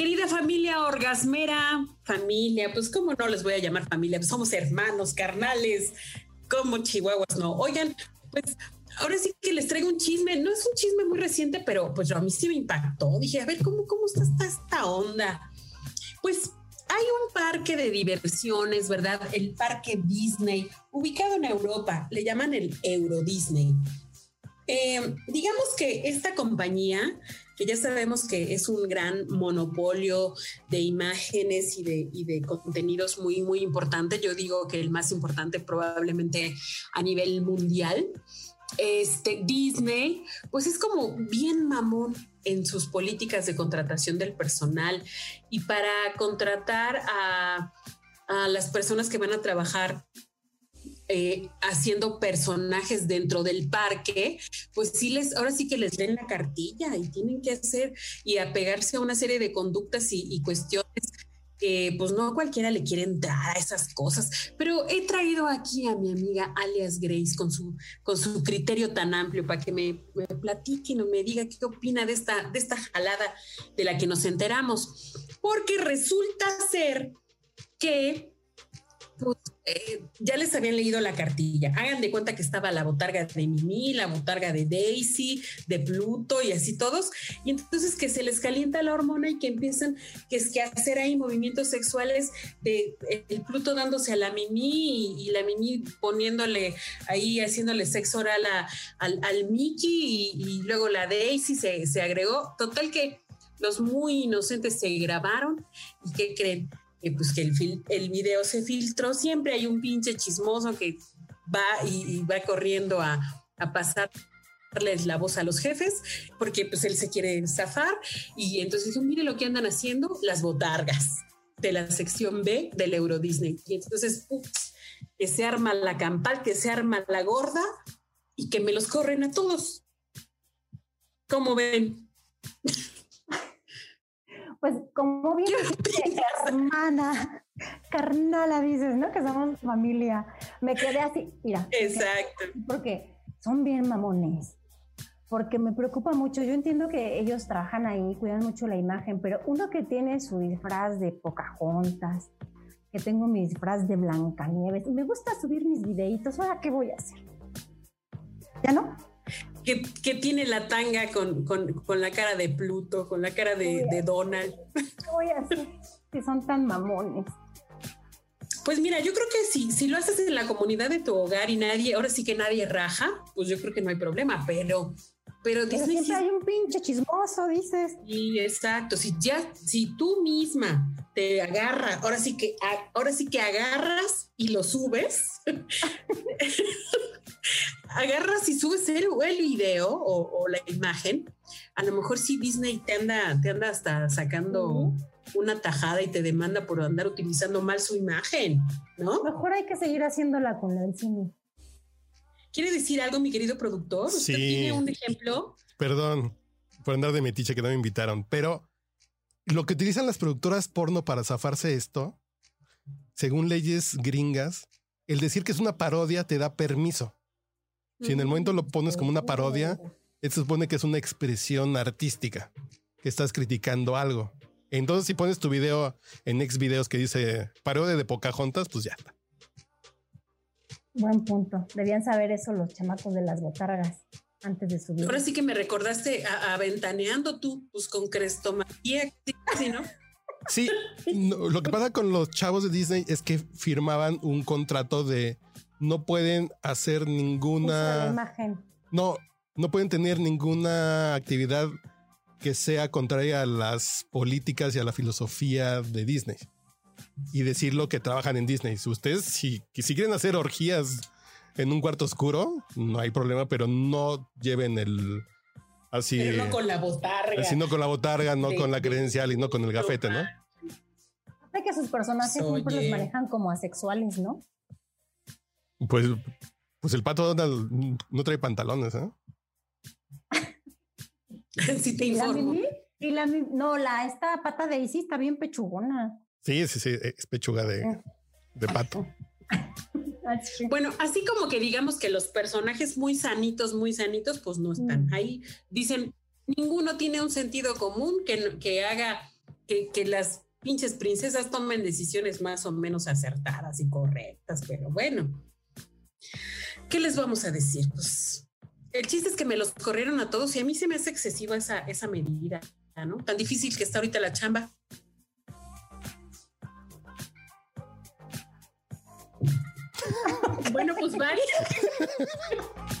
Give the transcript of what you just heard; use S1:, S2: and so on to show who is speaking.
S1: Querida familia orgasmera, familia, pues cómo no les voy a llamar familia, pues somos hermanos, carnales, como chihuahuas, no. Oigan, pues ahora sí que les traigo un chisme, no es un chisme muy reciente, pero pues a mí sí me impactó. Dije, a ver, ¿cómo, cómo está esta onda? Pues hay un parque de diversiones, ¿verdad? El parque Disney, ubicado en Europa, le llaman el Euro Disney. Eh, digamos que esta compañía que ya sabemos que es un gran monopolio de imágenes y de, y de contenidos muy, muy importante. Yo digo que el más importante probablemente a nivel mundial. Este Disney, pues es como bien mamón en sus políticas de contratación del personal y para contratar a, a las personas que van a trabajar eh, haciendo personajes dentro del parque, pues sí les, ahora sí que les den la cartilla y tienen que hacer y apegarse a una serie de conductas y, cuestiones que pues no cualquiera le quieren dar a esas cosas, pero he traído aquí a mi amiga alias Grace con su, con su criterio tan amplio para que me, me platique y me diga qué opina de esta, de esta jalada de la que nos enteramos, porque resulta ser que eh, ya les habían leído la cartilla. Hagan de cuenta que estaba la botarga de Mimi, la botarga de Daisy, de Pluto y así todos. Y entonces que se les calienta la hormona y que empiezan que es que hacer ahí movimientos sexuales de el Pluto dándose a la Mimi y, la Mimi poniéndole ahí, haciéndole sexo oral a, al, al, Mickey y, luego la Daisy se, se agregó. Total que los muy inocentes se grabaron y ¿qué creen? Eh, pues que el, el, video se filtró, siempre hay un pinche chismoso que va y, y va corriendo a, a pasarles la voz a los jefes porque pues él se quiere zafar y entonces dijo, mire lo que andan haciendo las botargas de la sección B del Euro Disney. Y entonces, ups, que se arma la campal, que se arma la gorda y que me los corren a todos. ¿Cómo ven?
S2: Pues como bien hermana, carnala dices, ¿no? Que somos familia. Me quedé así, mira.
S1: Exacto.
S2: Porque son bien mamones. Porque me preocupa mucho. Yo entiendo que ellos trabajan ahí, cuidan mucho la imagen, pero uno que tiene su disfraz de Pocahontas, que tengo mi disfraz de Blancanieves, me gusta subir mis videitos, ¿ahora qué voy a hacer? ¿Ya no?
S1: Que, que, tiene la tanga con, con, con, la cara de Pluto, con la cara de, de Donald.
S2: ¿Qué voy a hacer? Que son tan mamones.
S1: Pues mira, yo creo que si, si lo haces en la comunidad de tu hogar y nadie, ahora sí que nadie raja, pues yo creo que no hay problema, pero pero,
S2: pero siempre si, hay un pinche chismoso, dices.
S1: Sí, exacto. Si ya, si tú misma te agarras, ahora sí que, ahora sí que agarras y lo subes, agarras y subes el, el video o, o, la imagen, a lo mejor sí Disney te anda, te anda hasta sacando uh -huh. una tajada y te demanda por andar utilizando mal su imagen, ¿no?
S2: Mejor hay que seguir haciéndola con la del cine.
S1: ¿Quiere decir algo, mi querido productor? ¿Usted
S3: sí.
S1: tiene un ejemplo?
S3: Perdón por andar de metiche que no me invitaron, pero lo que utilizan las productoras porno para zafarse esto, según leyes gringas, el decir que es una parodia te da permiso. Si en el momento lo pones como una parodia, se supone que es una expresión artística, que estás criticando algo. Entonces, si pones tu video en ex videos que dice parodia de Pocahontas, pues ya está.
S2: Buen punto. Debían saber eso los chamacos de las botargas antes de subir.
S1: Ahora sí que me recordaste a, a Ventaneando tú, pues con Crestomatía, ¿sí, no?
S3: Sí, no, lo que pasa con los chavos de Disney es que firmaban un contrato de no pueden hacer ninguna
S2: imagen.
S3: No, no pueden tener ninguna actividad que sea contraria a las políticas y a la filosofía de Disney y decir lo que trabajan en Disney. Si ustedes, si, si quieren hacer orgías en un cuarto oscuro, no hay problema, pero no lleven el así.
S1: Pero no con la botarga.
S3: Así no con la botarga, no
S1: De-
S3: con la
S1: de-
S3: credencial y no con el gafete, ¿no?
S2: Sé que sus personajes siempre los manejan como asexuales, ¿no?
S3: Pues, pues el pato Donald no trae pantalones, ¿eh?
S1: Sí te
S2: Y la
S1: informo.
S2: Mimi, y la Mimi- no, la esta pata de Isis está bien pechugona.
S3: Sí, sí, sí, es pechuga de, de pato.
S1: Bueno, así como que digamos que los personajes muy sanitos, muy sanitos, pues no están
S2: Mm.
S1: ahí. Dicen, ninguno tiene un sentido común que, no- que haga que, que las pinches princesas tomen decisiones más o menos acertadas y correctas, pero bueno, ¿qué les vamos a decir? Pues el chiste es que me los corrieron a todos y a mí se me hace excesiva esa, esa medida, ¿no? Tan difícil que está ahorita la chamba. Bueno, pues bye.